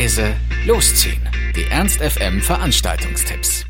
leise, losziehen. Die Ernst FM Veranstaltungstipps.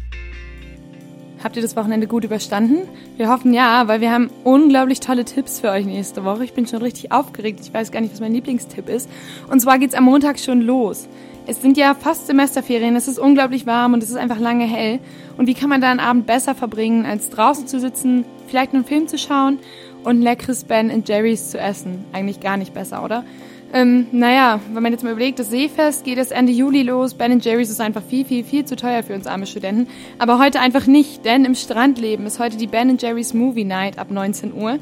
Habt ihr das Wochenende gut überstanden? Wir hoffen ja, weil wir haben unglaublich tolle Tipps für euch nächste Woche. Ich bin schon richtig aufgeregt. Ich weiß gar nicht, was mein Lieblingstipp ist. Und zwar geht's am Montag schon los. Es sind ja fast Semesterferien, es ist unglaublich warm und es ist einfach lange hell. Und wie kann man da einen Abend besser verbringen, als draußen zu sitzen, vielleicht einen Film zu schauen und leckeres Ben Jerry's zu essen? Eigentlich gar nicht besser, oder? Ähm, naja, wenn man jetzt mal überlegt, das Seefest geht erst Ende Juli los. Ben Jerry's ist einfach viel, viel, viel zu teuer für uns arme Studenten. Aber heute einfach nicht, denn im Strandleben ist heute die Ben Jerry's Movie Night ab 19 Uhr.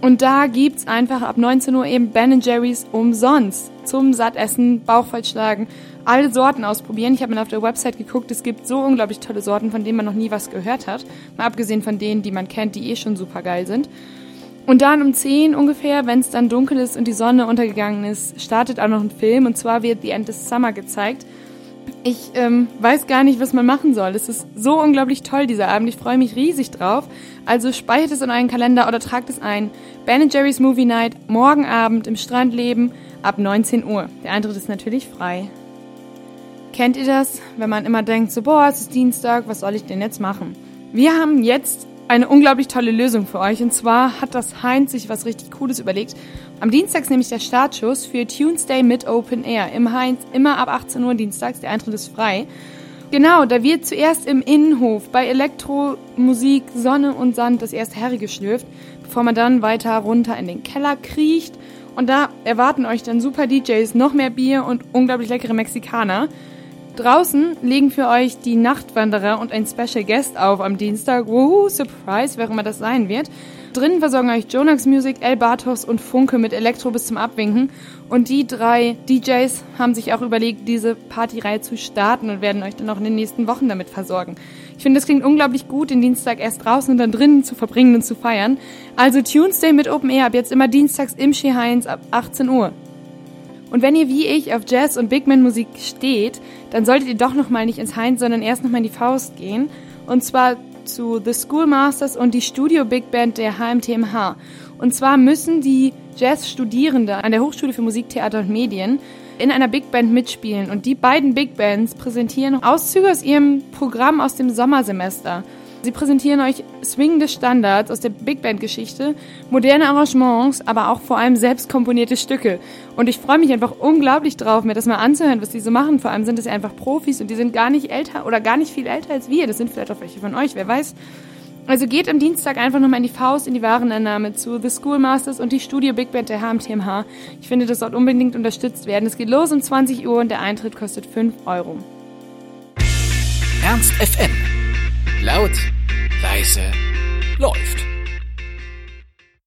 Und da gibt's einfach ab 19 Uhr eben Ben Jerry's umsonst zum Sattessen, Bauchvollschlagen, alle Sorten ausprobieren. Ich habe mal auf der Website geguckt, es gibt so unglaublich tolle Sorten, von denen man noch nie was gehört hat. Mal abgesehen von denen, die man kennt, die eh schon super geil sind. Und dann um 10 ungefähr, wenn es dann dunkel ist und die Sonne untergegangen ist, startet auch noch ein Film und zwar wird The End of Summer gezeigt. Ich ähm, weiß gar nicht, was man machen soll. Es ist so unglaublich toll, dieser Abend. Ich freue mich riesig drauf. Also speichert es in euren Kalender oder tragt es ein. Ben Jerry's Movie Night, morgen Abend im Strandleben ab 19 Uhr. Der Eintritt ist natürlich frei. Kennt ihr das, wenn man immer denkt, so, boah, es ist Dienstag, was soll ich denn jetzt machen? Wir haben jetzt eine unglaublich tolle Lösung für euch. Und zwar hat das Heinz sich was richtig Cooles überlegt. Am Dienstag ist nämlich der Startschuss für Tuesday mit Open Air. Im Heinz immer ab 18 Uhr dienstags. Der Eintritt ist frei. Genau, da wird zuerst im Innenhof bei Elektromusik, Sonne und Sand das erste Herre geschlürft, bevor man dann weiter runter in den Keller kriecht. Und da erwarten euch dann super DJs, noch mehr Bier und unglaublich leckere Mexikaner. Draußen legen für euch die Nachtwanderer und ein Special Guest auf am Dienstag. Woohoo, Surprise, wer immer das sein wird. Drinnen versorgen euch Jonax Music, El Bartos und Funke mit Elektro bis zum Abwinken. Und die drei DJs haben sich auch überlegt, diese Partyreihe zu starten und werden euch dann auch in den nächsten Wochen damit versorgen. Ich finde, das klingt unglaublich gut, den Dienstag erst draußen und dann drinnen zu verbringen und zu feiern. Also Tuesday mit Open Air ab jetzt immer dienstags im Ski Heinz ab 18 Uhr. Und wenn ihr wie ich auf Jazz und Big Band Musik steht, dann solltet ihr doch noch mal nicht ins Heinz, sondern erst noch mal in die Faust gehen. Und zwar zu The Schoolmasters und die Studio Big Band der HMTMH. Und zwar müssen die Jazz-Studierende an der Hochschule für Musik, Theater und Medien in einer Big Band mitspielen. Und die beiden Big Bands präsentieren Auszüge aus ihrem Programm aus dem Sommersemester. Sie präsentieren euch swingende Standards aus der Big Band Geschichte, moderne Arrangements, aber auch vor allem selbst komponierte Stücke. Und ich freue mich einfach unglaublich drauf, mir das mal anzuhören, was die so machen. Vor allem sind es ja einfach Profis und die sind gar nicht älter oder gar nicht viel älter als wir. Das sind vielleicht auch welche von euch, wer weiß. Also geht am Dienstag einfach nochmal in die Faust, in die Warenannahme zu The Schoolmasters und die Studio Big Band der HMTMH. Ich finde, das sollte unbedingt unterstützt werden. Es geht los um 20 Uhr und der Eintritt kostet 5 Euro. Ernst FM. Laut, leise, läuft.